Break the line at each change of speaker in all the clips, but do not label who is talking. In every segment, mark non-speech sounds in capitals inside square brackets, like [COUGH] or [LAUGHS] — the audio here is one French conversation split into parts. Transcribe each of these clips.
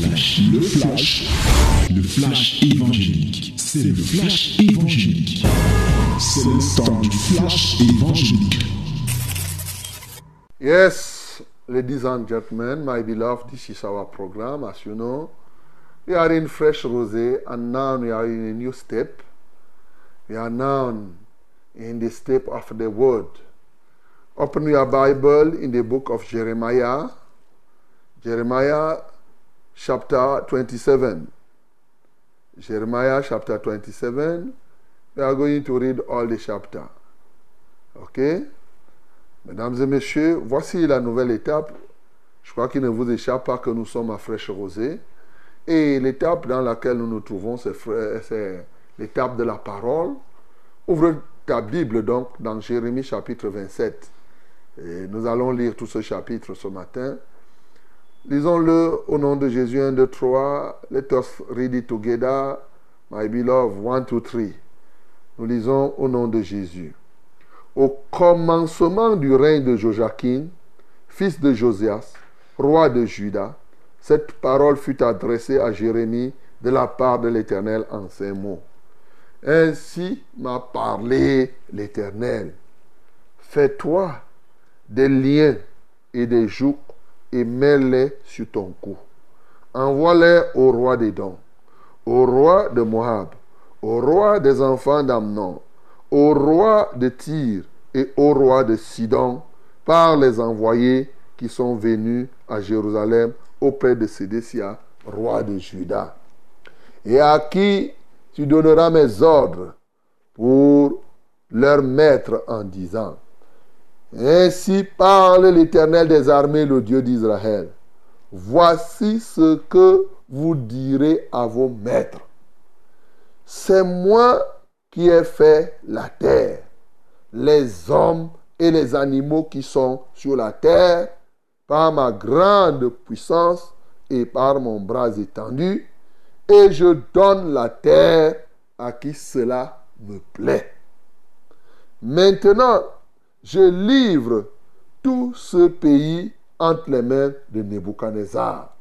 le flash, le flash évangélique. C'est le flash évangélique. C'est le temps du flash évangélique.
Yes, ladies and gentlemen, my beloved, this is our program. As you know, we are in fresh rosé, and now we are in a new step. We are now in the step of the word. Open your Bible in the book of Jeremiah, Jeremiah chapter 27. Jeremiah chapter 27. We are going to read all the chapter. OK? Mesdames et messieurs, voici la nouvelle étape. Je crois qu'il ne vous échappe pas que nous sommes à fraîche rosée. Et l'étape dans laquelle nous nous trouvons, c'est l'étape de la parole. Ouvre ta Bible donc dans Jérémie chapitre 27. Et nous allons lire tout ce chapitre ce matin. Lisons-le au nom de Jésus 1, 2, 3. Let us read it together. My beloved, 1, 2, 3. Nous lisons au nom de Jésus. Au commencement du règne de Joachim, fils de Josias, roi de Juda, cette parole fut adressée à Jérémie de la part de l'Éternel en ces mots. Ainsi m'a parlé l'Éternel. Fais-toi des liens et des jougs et mets-les sur ton cou. Envoie-les au roi dons, au roi de Moab, au roi des enfants d'Amnon, au roi de Tyr et au roi de Sidon, par les envoyés qui sont venus à Jérusalem auprès de Sédécia, roi de Juda. Et à qui tu donneras mes ordres pour leur mettre en disant, ainsi parle l'Éternel des armées, le Dieu d'Israël. Voici ce que vous direz à vos maîtres. C'est moi qui ai fait la terre, les hommes et les animaux qui sont sur la terre, par ma grande puissance et par mon bras étendu, et je donne la terre à qui cela me plaît. Maintenant, je livre tout ce pays entre les mains de Nebuchadnezzar.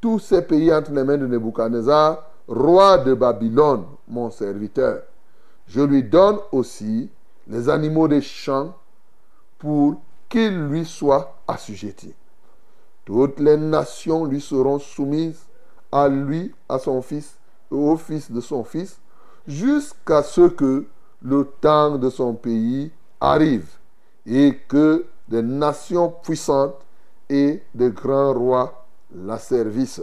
Tous ces pays entre les mains de Nebuchadnezzar, roi de Babylone, mon serviteur. Je lui donne aussi les animaux des champs pour qu'ils lui soient assujettis. Toutes les nations lui seront soumises, à lui, à son fils et au fils de son fils, jusqu'à ce que le temps de son pays arrive et que des nations puissantes et de grands rois la servissent.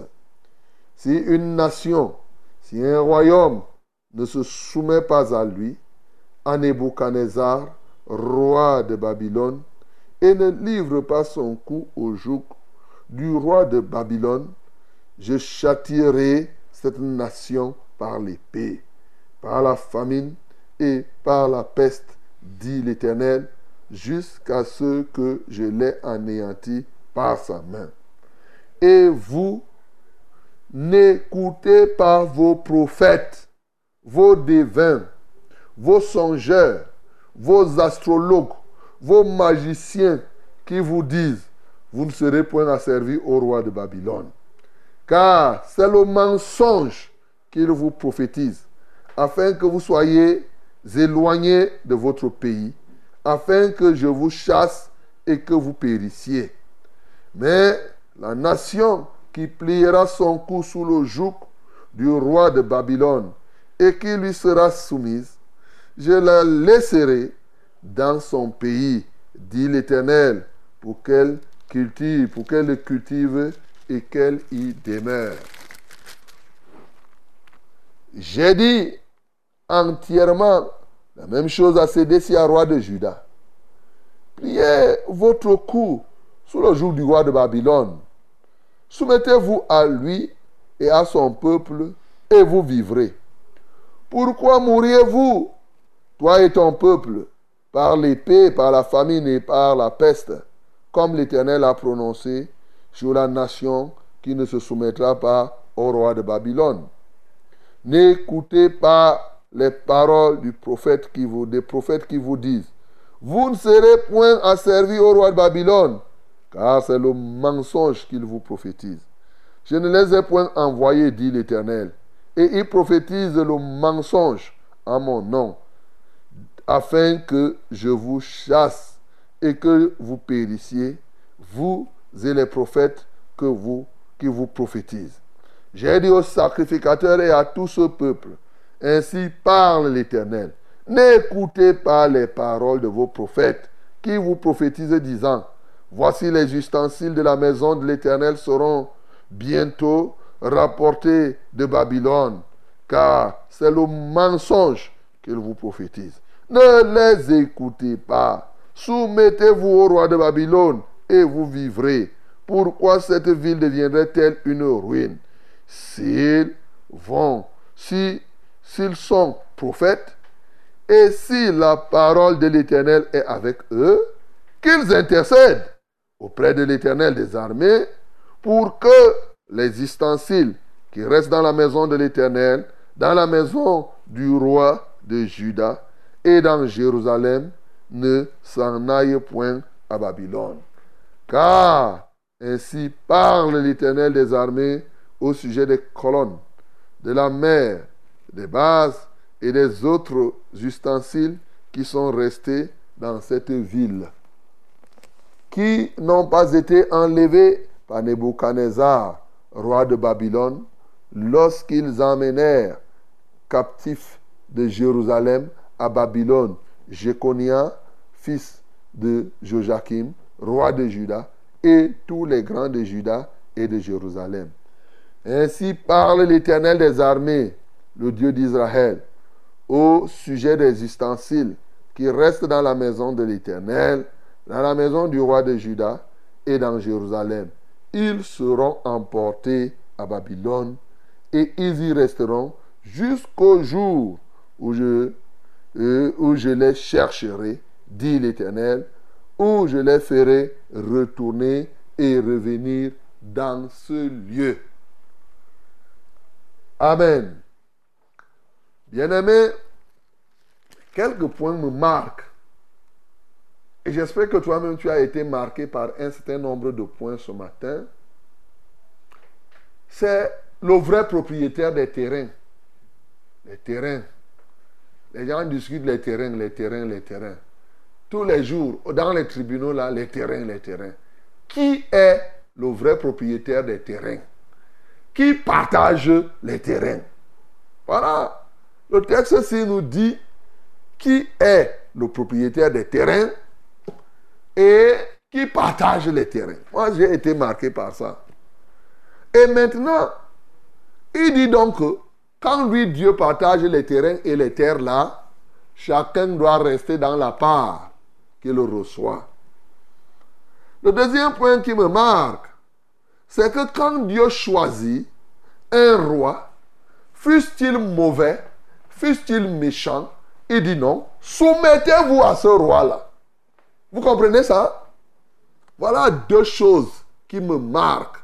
Si une nation, si un royaume ne se soumet pas à lui, à Nebuchadnezzar, roi de Babylone, et ne livre pas son cou au joug du roi de Babylone, je châtierai cette nation par l'épée, par la famine et par la peste, dit l'Éternel, jusqu'à ce que je l'ai anéanti par sa main. Et vous, n'écoutez pas vos prophètes, vos devins, vos songeurs, vos astrologues, vos magiciens qui vous disent, vous ne serez point asservis au roi de Babylone. Car c'est le mensonge qu'il vous prophétise, afin que vous soyez éloignés de votre pays afin que je vous chasse et que vous périssiez. Mais la nation qui pliera son cou sous le joug du roi de Babylone et qui lui sera soumise, je la laisserai dans son pays, dit l'Éternel, pour qu'elle cultive, pour qu'elle le cultive et qu'elle y demeure. J'ai dit entièrement la même chose à Sédécia, roi de Juda. Pliez votre cou sous le joug du roi de Babylone. Soumettez-vous à lui et à son peuple, et vous vivrez. Pourquoi mourriez-vous, toi et ton peuple, par l'épée, par la famine et par la peste, comme l'Éternel a prononcé sur la nation qui ne se soumettra pas au roi de Babylone? N'écoutez pas les paroles du prophète qui vous, des prophètes qui vous disent, vous ne serez point asservis au roi de Babylone, car c'est le mensonge qu'il vous prophétise. Je ne les ai point envoyés, dit l'Éternel. Et ils prophétisent le mensonge en mon nom, afin que je vous chasse et que vous périssiez, vous et les prophètes que vous, qui vous prophétisent. J'ai dit aux sacrificateurs et à tout ce peuple, ainsi parle l'Éternel. N'écoutez pas les paroles de vos prophètes qui vous prophétisent disant, voici les ustensiles de la maison de l'Éternel seront bientôt rapportés de Babylone, car c'est le mensonge qu'ils vous prophétisent. Ne les écoutez pas. Soumettez-vous au roi de Babylone et vous vivrez. Pourquoi cette ville deviendrait-elle une ruine? S'ils vont, si, s'ils sont prophètes, et si la parole de l'Éternel est avec eux, qu'ils intercèdent auprès de l'Éternel des armées pour que les ustensiles qui restent dans la maison de l'Éternel, dans la maison du roi de Juda et dans Jérusalem, ne s'en aillent point à Babylone. Car ainsi parle l'Éternel des armées au sujet des colonnes, de la mer, des bases et des autres ustensiles qui sont restés dans cette ville, qui n'ont pas été enlevés par Nebuchadnezzar, roi de Babylone, lorsqu'ils emmenèrent captifs de Jérusalem à Babylone Jéconia, fils de Joachim, roi de Juda, et tous les grands de Juda et de Jérusalem. Ainsi parle l'Éternel des armées, le Dieu d'Israël au sujet des ustensiles qui restent dans la maison de l'Éternel, dans la maison du roi de Juda et dans Jérusalem. Ils seront emportés à Babylone et ils y resteront jusqu'au jour où je, euh, où je les chercherai, dit l'Éternel, où je les ferai retourner et revenir dans ce lieu. Amen. Bien-aimé, quelques points me marquent. Et j'espère que toi-même, tu as été marqué par un certain nombre de points ce matin. C'est le vrai propriétaire des terrains. Les terrains. Les gens discutent les terrains, les terrains, les terrains. Tous les jours, dans les tribunaux, là, les terrains, les terrains. Qui est le vrai propriétaire des terrains? Qui partage les terrains? Voilà. Le texte ci nous dit qui est le propriétaire des terrains et qui partage les terrains. Moi, j'ai été marqué par ça. Et maintenant, il dit donc que quand lui, Dieu partage les terrains et les terres là, chacun doit rester dans la part qu'il reçoit. Le deuxième point qui me marque, c'est que quand Dieu choisit un roi, fût-il mauvais, fût-il méchant, il dit non, soumettez-vous à ce roi-là. Vous comprenez ça? Voilà deux choses qui me marquent.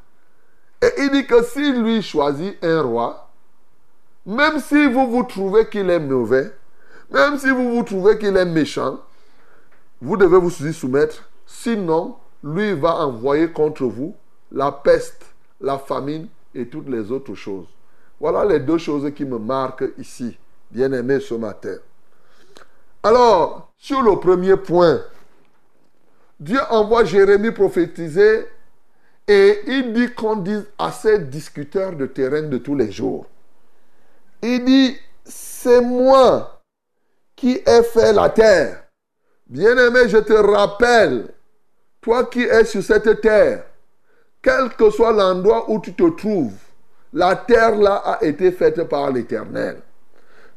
Et il dit que si lui choisit un roi, même si vous vous trouvez qu'il est mauvais, même si vous vous trouvez qu'il est méchant, vous devez vous y soumettre. Sinon, lui va envoyer contre vous la peste, la famine et toutes les autres choses. Voilà les deux choses qui me marquent ici bien-aimés ce matin. Alors, sur le premier point, Dieu envoie Jérémie prophétiser et il dit qu'on dise à ces discuteurs de terrain de tous les jours. Il dit, c'est moi qui ai fait la terre. Bien-aimé, je te rappelle, toi qui es sur cette terre, quel que soit l'endroit où tu te trouves, la terre là a été faite par l'Éternel.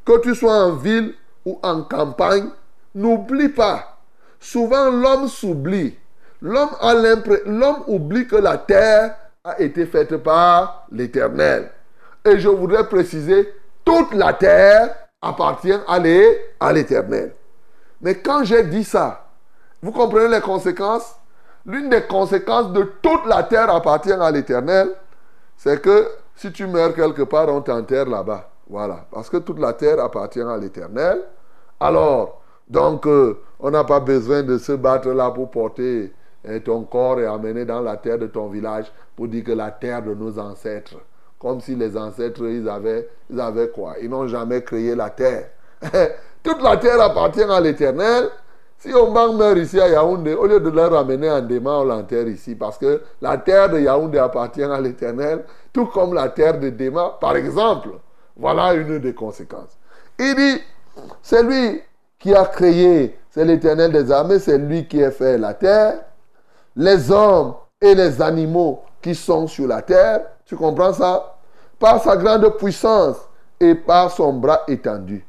Que tu sois en ville ou en campagne, n'oublie pas. Souvent, l'homme s'oublie. L'homme a l'homme oublie que la terre a été faite par l'Éternel. Et je voudrais préciser, toute la terre appartient à l'Éternel. Mais quand j'ai dit ça, vous comprenez les conséquences? L'une des conséquences de toute la terre appartient à l'Éternel, c'est que si tu meurs quelque part, on t'enterre là-bas. Voilà. Parce que toute la terre appartient à l'Éternel. Alors, donc, euh, on n'a pas besoin de se battre là pour porter et ton corps est amené dans la terre de ton village pour dire que la terre de nos ancêtres. Comme si les ancêtres, ils avaient, ils avaient quoi? Ils n'ont jamais créé la terre. [LAUGHS] Toute la terre appartient à l'éternel. Si on meurt ici à Yaoundé, au lieu de leur ramener en Déma, on l'enterre ici. Parce que la terre de Yaoundé appartient à l'éternel, tout comme la terre de Déma, par exemple. Voilà une des conséquences. Il dit, c'est lui qui a créé, c'est l'éternel des armées, c'est lui qui a fait la terre, les hommes et les animaux qui sont sur la terre. Tu comprends ça? Par sa grande puissance et par son bras étendu.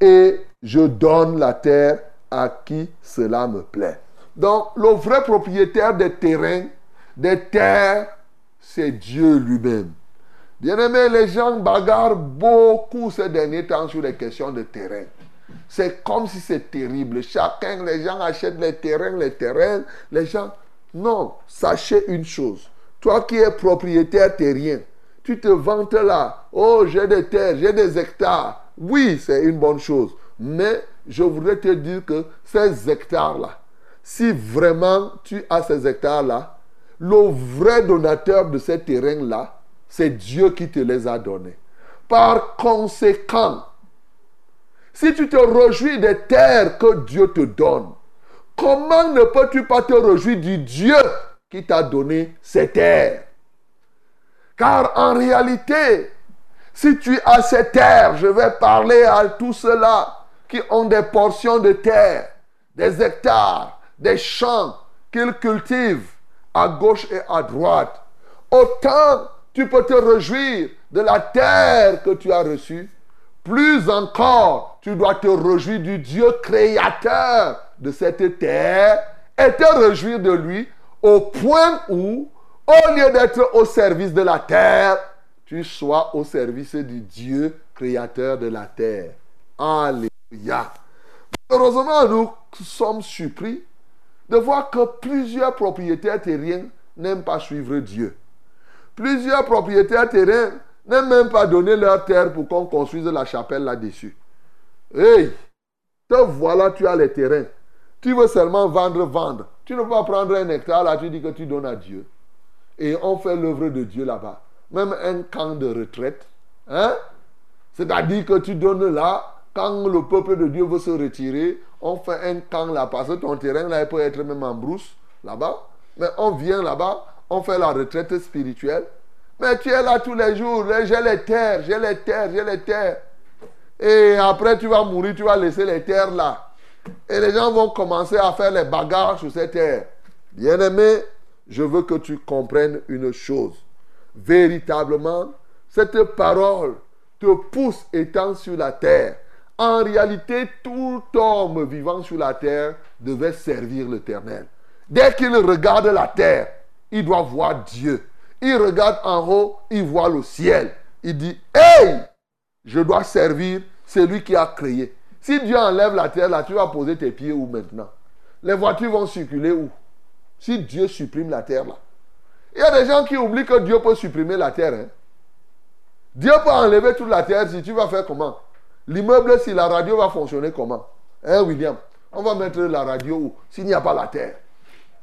Et je donne la terre à qui cela me plaît. Donc, le vrai propriétaire des terrains, des terres, c'est Dieu lui-même. Bien aimé, les gens bagarrent beaucoup ces derniers temps sur les questions de terrain. C'est comme si c'est terrible. Chacun, les gens achètent les terrains, les terrains. Les gens. Non, sachez une chose. Toi qui es propriétaire terrien, tu te vantes là. Oh, j'ai des terres, j'ai des hectares. Oui, c'est une bonne chose. Mais je voudrais te dire que ces hectares-là, si vraiment tu as ces hectares-là, le vrai donateur de ces terrains-là, c'est Dieu qui te les a donnés. Par conséquent, si tu te réjouis des terres que Dieu te donne, comment ne peux-tu pas te réjouir du Dieu qui t'a donné ces terres? Car en réalité, si tu as ces terres, je vais parler à tous ceux-là qui ont des portions de terre, des hectares, des champs qu'ils cultivent à gauche et à droite. Autant tu peux te réjouir de la terre que tu as reçue. Plus encore, tu dois te réjouir du Dieu créateur de cette terre et te réjouir de lui au point où, au lieu d'être au service de la terre, tu sois au service du Dieu créateur de la terre. Alléluia. Heureusement, nous sommes surpris de voir que plusieurs propriétaires terriens n'aiment pas suivre Dieu. Plusieurs propriétaires terriens n'aiment même pas donner leur terre pour qu'on construise la chapelle là-dessus. Hey, te voilà, tu as les terrains. Tu veux seulement vendre, vendre. Tu ne peux pas prendre un hectare là, tu dis que tu donnes à Dieu. Et on fait l'œuvre de Dieu là-bas. Même un camp de retraite. Hein? C'est-à-dire que tu donnes là, quand le peuple de Dieu veut se retirer, on fait un camp là, parce que ton terrain là, il peut être même en brousse là-bas. Mais on vient là-bas, on fait la retraite spirituelle. Mais tu es là tous les jours, j'ai les terres, j'ai les terres, j'ai les terres. Et après, tu vas mourir, tu vas laisser les terres là. Et les gens vont commencer à faire les bagarres sur ces terres. Bien-aimé, je veux que tu comprennes une chose. Véritablement, cette parole te pousse étant sur la terre. En réalité, tout homme vivant sur la terre devait servir l'Éternel. Dès qu'il regarde la terre, il doit voir Dieu. Il regarde en haut, il voit le ciel. Il dit, hey, je dois servir celui qui a créé. Si Dieu enlève la terre, là, tu vas poser tes pieds où maintenant? Les voitures vont circuler où? Si Dieu supprime la terre, là. Il y a des gens qui oublient que Dieu peut supprimer la terre. Hein. Dieu peut enlever toute la terre si tu vas faire comment? L'immeuble, si la radio va fonctionner comment? Hein, William? On va mettre la radio où? S'il n'y a pas la terre.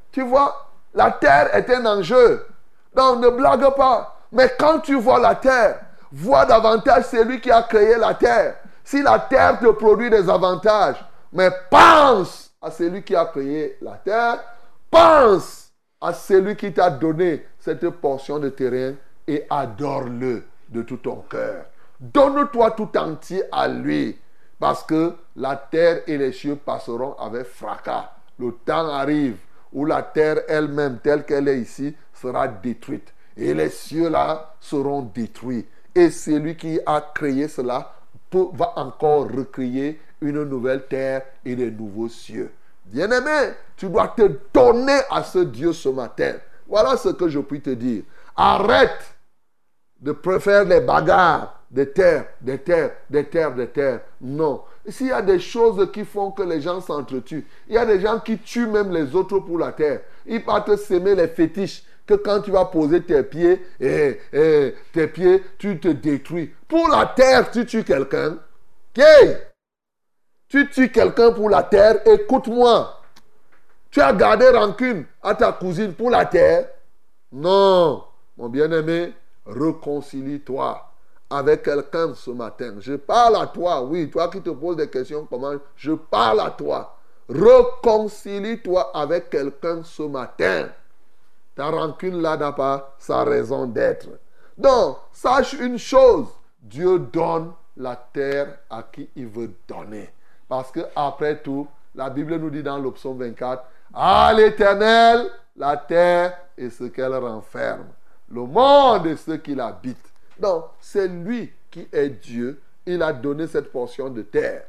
Tu vois la terre est un enjeu. Donc ne blague pas. Mais quand tu vois la terre, vois davantage celui qui a créé la terre. Si la terre te produit des avantages, mais pense à celui qui a créé la terre, pense à celui qui t'a donné cette portion de terrain et adore-le de tout ton cœur. Donne-toi tout entier à lui, parce que la terre et les cieux passeront avec fracas. Le temps arrive où la terre elle-même, telle qu'elle est ici, sera détruite. Et les cieux-là seront détruits. Et celui qui a créé cela va encore recréer une nouvelle terre et de nouveaux cieux. Bien-aimé, tu dois te donner à ce Dieu ce matin. Voilà ce que je puis te dire. Arrête de préférer les bagarres des terres, des terres, des terres, des terres. Non. S'il y a des choses qui font que les gens s'entretuent, il y a des gens qui tuent même les autres pour la terre. Ils partent s'aimer les fétiches que quand tu vas poser tes pieds, eh, eh, tes pieds, tu te détruis. Pour la terre, tu tues quelqu'un. Tu tues quelqu'un pour la terre, écoute-moi. Tu as gardé rancune à ta cousine pour la terre Non, mon bien-aimé, réconcilie-toi avec quelqu'un ce matin. Je parle à toi, oui, toi qui te poses des questions, comment Je parle à toi. Réconcilie-toi avec quelqu'un ce matin. Ta rancune là n'a pas sa raison d'être. Donc, sache une chose, Dieu donne la terre à qui il veut donner. Parce que après tout, la Bible nous dit dans le 24, à l'éternel, la terre et ce qu'elle renferme, le monde et ce qui l'habite. Donc, c'est lui qui est Dieu. Il a donné cette portion de terre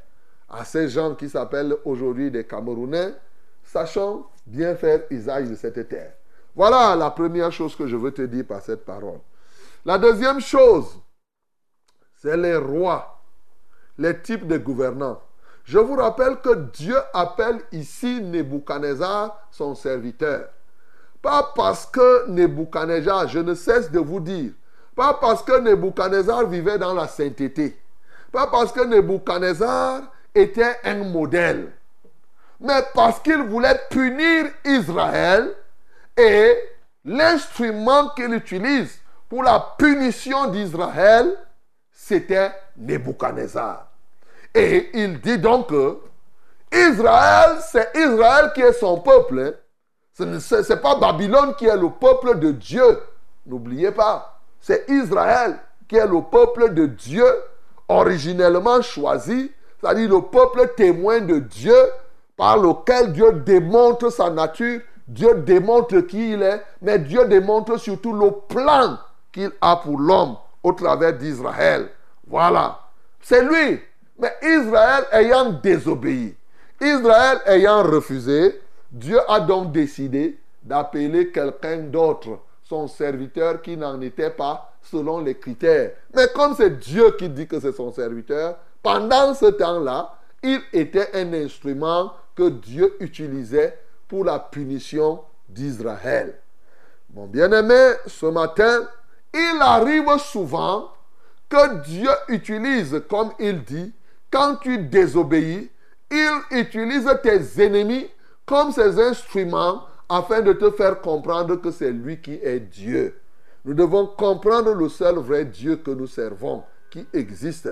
à ces gens qui s'appellent aujourd'hui des Camerounais. Sachant bien faire usage de cette terre. Voilà la première chose que je veux te dire par cette parole. La deuxième chose, c'est les rois, les types de gouvernants. Je vous rappelle que Dieu appelle ici Nebuchadnezzar son serviteur. Pas parce que Nebuchadnezzar, je ne cesse de vous dire, pas parce que Nebuchadnezzar vivait dans la sainteté, pas parce que Nebuchadnezzar était un modèle, mais parce qu'il voulait punir Israël et l'instrument qu'il utilise pour la punition d'Israël, c'était Nebuchadnezzar. Et il dit donc que Israël, c'est Israël qui est son peuple. Ce n'est pas Babylone qui est le peuple de Dieu. N'oubliez pas. C'est Israël qui est le peuple de Dieu, originellement choisi, c'est-à-dire le peuple témoin de Dieu, par lequel Dieu démontre sa nature, Dieu démontre qui il est, mais Dieu démontre surtout le plan qu'il a pour l'homme au travers d'Israël. Voilà. C'est lui. Mais Israël ayant désobéi, Israël ayant refusé, Dieu a donc décidé d'appeler quelqu'un d'autre, serviteur qui n'en était pas selon les critères. Mais comme c'est Dieu qui dit que c'est son serviteur, pendant ce temps-là, il était un instrument que Dieu utilisait pour la punition d'Israël. Mon bien-aimé, ce matin, il arrive souvent que Dieu utilise, comme il dit, quand tu désobéis, il utilise tes ennemis comme ses instruments afin de te faire comprendre que c'est lui qui est Dieu. Nous devons comprendre le seul vrai Dieu que nous servons, qui existe.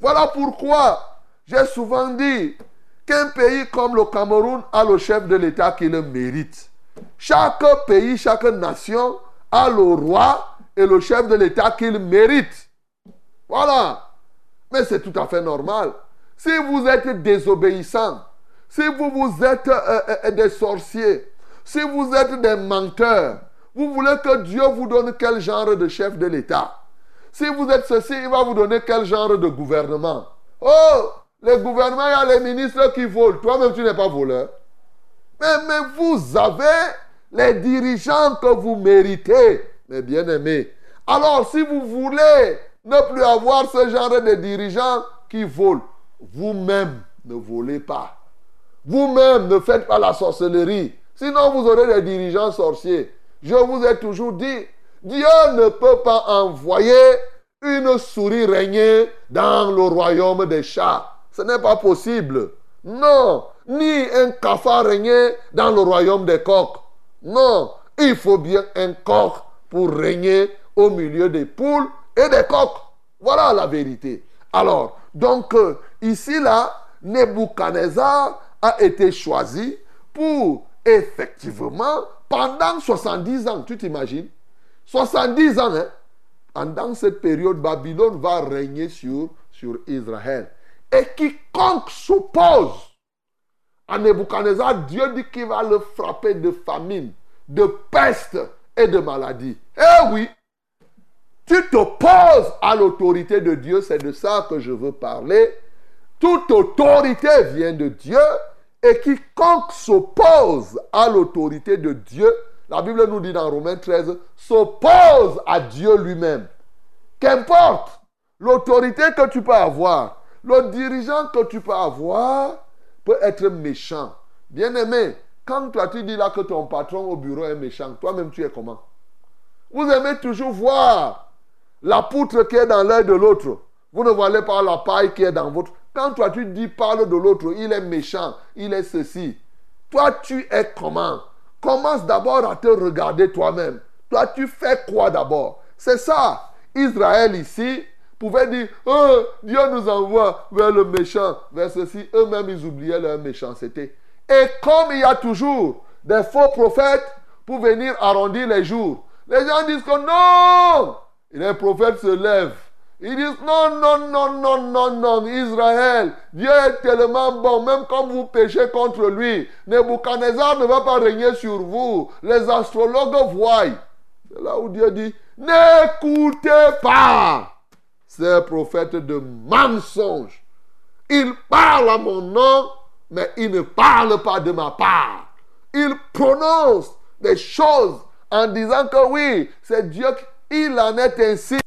Voilà pourquoi j'ai souvent dit qu'un pays comme le Cameroun a le chef de l'État qui le mérite. Chaque pays, chaque nation a le roi et le chef de l'État qu'il mérite. Voilà. Mais c'est tout à fait normal. Si vous êtes désobéissant, si vous, vous êtes euh, euh, euh, des sorciers, si vous êtes des menteurs, vous voulez que Dieu vous donne quel genre de chef de l'État? Si vous êtes ceci, il va vous donner quel genre de gouvernement? Oh, les gouvernements, il y a les ministres qui volent. Toi-même, tu n'es pas voleur. Mais, mais vous avez les dirigeants que vous méritez, mes bien-aimés. Alors, si vous voulez ne plus avoir ce genre de dirigeants qui volent, vous-même ne volez pas. Vous-même ne faites pas la sorcellerie. Sinon, vous aurez des dirigeants sorciers. Je vous ai toujours dit, Dieu ne peut pas envoyer une souris régner dans le royaume des chats. Ce n'est pas possible. Non. Ni un cafard régner dans le royaume des coqs. Non. Il faut bien un coq pour régner au milieu des poules et des coqs. Voilà la vérité. Alors, donc, euh, ici, là, Nebuchadnezzar a été choisi pour, effectivement, pendant 70 ans, tu t'imagines? 70 ans, hein, pendant cette période, Babylone va régner sur, sur Israël. Et quiconque s'oppose à Nebuchadnezzar, Dieu dit qu'il va le frapper de famine, de peste et de maladie. Eh oui, tu t'opposes à l'autorité de Dieu, c'est de ça que je veux parler. Toute autorité vient de Dieu et quiconque s'oppose à l'autorité de Dieu, la Bible nous dit dans Romains 13, s'oppose à Dieu lui-même. Qu'importe l'autorité que tu peux avoir, le dirigeant que tu peux avoir peut être méchant. Bien aimé, quand toi tu dis là que ton patron au bureau est méchant, toi-même tu es comment? Vous aimez toujours voir la poutre qui est dans l'œil de l'autre. Vous ne voyez pas la paille qui est dans votre. Quand toi tu dis parle de l'autre, il est méchant, il est ceci. Toi, tu es comment? Commence d'abord à te regarder toi-même. Toi, tu fais quoi d'abord? C'est ça. Israël ici pouvait dire, oh, Dieu nous envoie vers le méchant, vers ceci. Eux-mêmes, ils oubliaient leur méchanceté. Et comme il y a toujours des faux prophètes pour venir arrondir les jours, les gens disent que non les prophètes se lèvent. Ils disent non, non, non, non, non, non, Israël, Dieu est tellement bon, même quand vous péchez contre lui, Nebuchadnezzar ne va pas régner sur vous. Les astrologues voient. C'est là où Dieu dit, n'écoutez pas ces prophètes de mensonges. Ils parlent à mon nom, mais ils ne parlent pas de ma part. Ils prononcent des choses en disant que oui, c'est Dieu, il en est ainsi.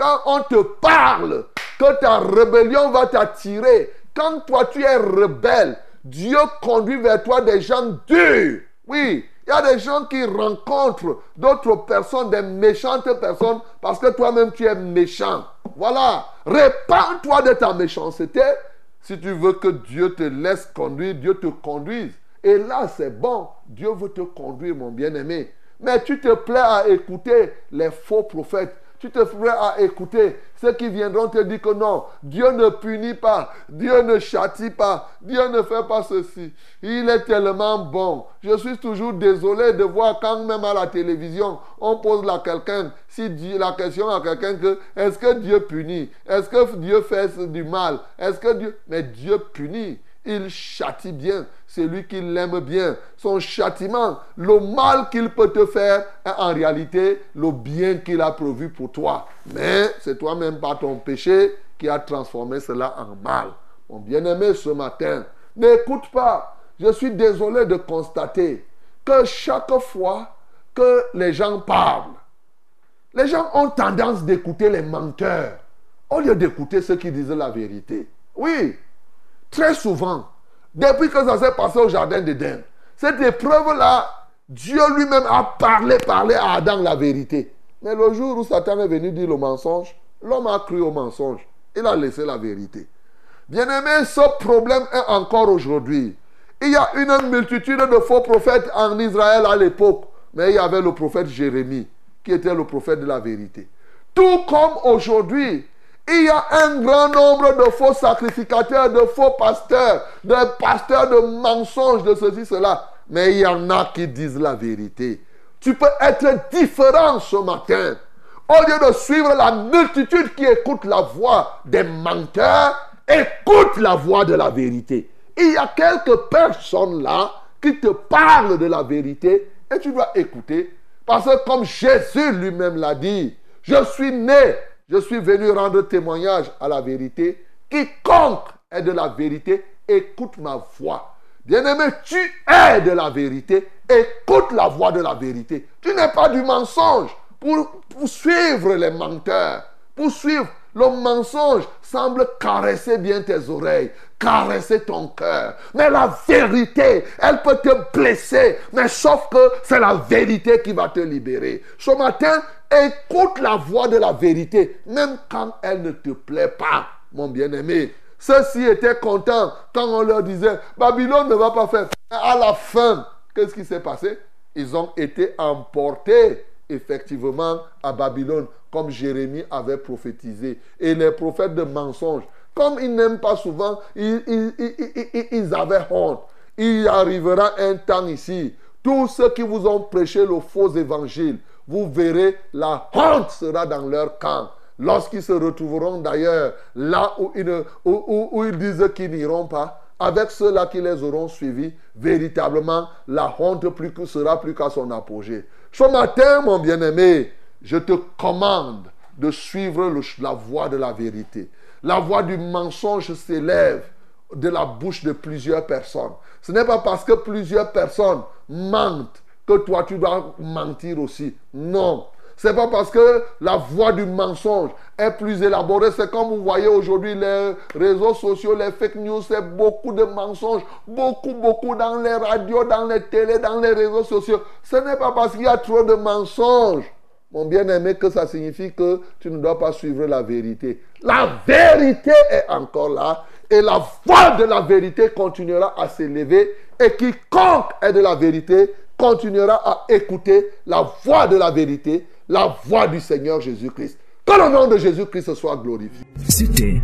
Quand on te parle, que ta rébellion va t'attirer, quand toi tu es rebelle, Dieu conduit vers toi des gens durs. Oui, il y a des gens qui rencontrent d'autres personnes, des méchantes personnes, parce que toi-même tu es méchant. Voilà, répands-toi de ta méchanceté si tu veux que Dieu te laisse conduire, Dieu te conduise. Et là, c'est bon. Dieu veut te conduire, mon bien-aimé. Mais tu te plais à écouter les faux prophètes. Tu te plais à écouter ceux qui viendront te dire que non, Dieu ne punit pas, Dieu ne châtie pas, Dieu ne fait pas ceci. Il est tellement bon. Je suis toujours désolé de voir quand même à la télévision, on pose la quelqu'un, si la question à quelqu'un que est-ce que Dieu punit? Est-ce que Dieu fait du mal? Est-ce que Dieu... Mais Dieu punit. Il châtie bien celui qui l'aime bien. Son châtiment, le mal qu'il peut te faire est en réalité le bien qu'il a prévu pour toi. Mais c'est toi-même par ton péché qui a transformé cela en mal. Mon bien-aimé, ce matin, n'écoute pas. Je suis désolé de constater que chaque fois que les gens parlent, les gens ont tendance d'écouter les menteurs au lieu d'écouter ceux qui disent la vérité. Oui, Très souvent, depuis que ça s'est passé au jardin d'Éden, cette épreuve-là, Dieu lui-même a parlé, parlé à Adam la vérité. Mais le jour où Satan est venu dire le mensonge, l'homme a cru au mensonge. Il a laissé la vérité. Bien-aimé, ce problème est encore aujourd'hui. Il y a une multitude de faux prophètes en Israël à l'époque. Mais il y avait le prophète Jérémie, qui était le prophète de la vérité. Tout comme aujourd'hui, il y a un grand nombre de faux sacrificateurs, de faux pasteurs, de pasteurs de mensonges, de ceci, cela. Mais il y en a qui disent la vérité. Tu peux être différent ce matin. Au lieu de suivre la multitude qui écoute la voix des menteurs, écoute la voix de la vérité. Il y a quelques personnes là qui te parlent de la vérité et tu dois écouter. Parce que comme Jésus lui-même l'a dit, je suis né je suis venu rendre témoignage à la vérité. Quiconque est de la vérité, écoute ma voix. Bien-aimé, tu es de la vérité. Écoute la voix de la vérité. Tu n'es pas du mensonge. Pour, pour suivre les menteurs, pour suivre le mensonge semble caresser bien tes oreilles, caresser ton cœur. Mais la vérité, elle peut te blesser. Mais sauf que c'est la vérité qui va te libérer. Ce matin, Écoute la voix de la vérité, même quand elle ne te plaît pas, mon bien-aimé. Ceux-ci étaient contents quand on leur disait, Babylone ne va pas faire. À la fin, qu'est-ce qui s'est passé? Ils ont été emportés effectivement à Babylone, comme Jérémie avait prophétisé. Et les prophètes de mensonges, comme ils n'aiment pas souvent, ils, avaient honte. Il arrivera un temps ici, tous ceux qui vous ont prêché le faux évangile, vous verrez, la honte sera dans leur camp. Lorsqu'ils se retrouveront d'ailleurs là où ils, disent qu'ils n'iront pas, avec ceux-là qui les auront suivis, véritablement, la honte plus sera plus qu'à son apogée. Ce matin, mon bien-aimé, je te commande de suivre la voie de la vérité. La voie du mensonge s'élève de la bouche de plusieurs personnes. Ce n'est pas parce que plusieurs personnes mentent que toi tu dois mentir aussi. Non. C'est pas parce que la voix du mensonge est plus élaborée. C'est comme vous voyez aujourd'hui les réseaux sociaux, les fake news, c'est beaucoup de mensonges. Beaucoup, beaucoup dans les radios, dans les télés, dans les réseaux sociaux. Ce n'est pas parce qu'il y a trop de mensonges, mon bien-aimé, que ça signifie que tu ne dois pas suivre la vérité. La vérité est encore là. Et la voix de la vérité continuera à s'élever. Et quiconque est de la vérité continuera à écouter la voix de la vérité, la voix du Seigneur Jésus-Christ. Que le nom de Jésus-Christ soit glorifié.
C'était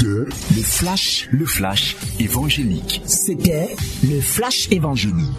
le flash, le flash évangélique.
C'était le flash évangélique.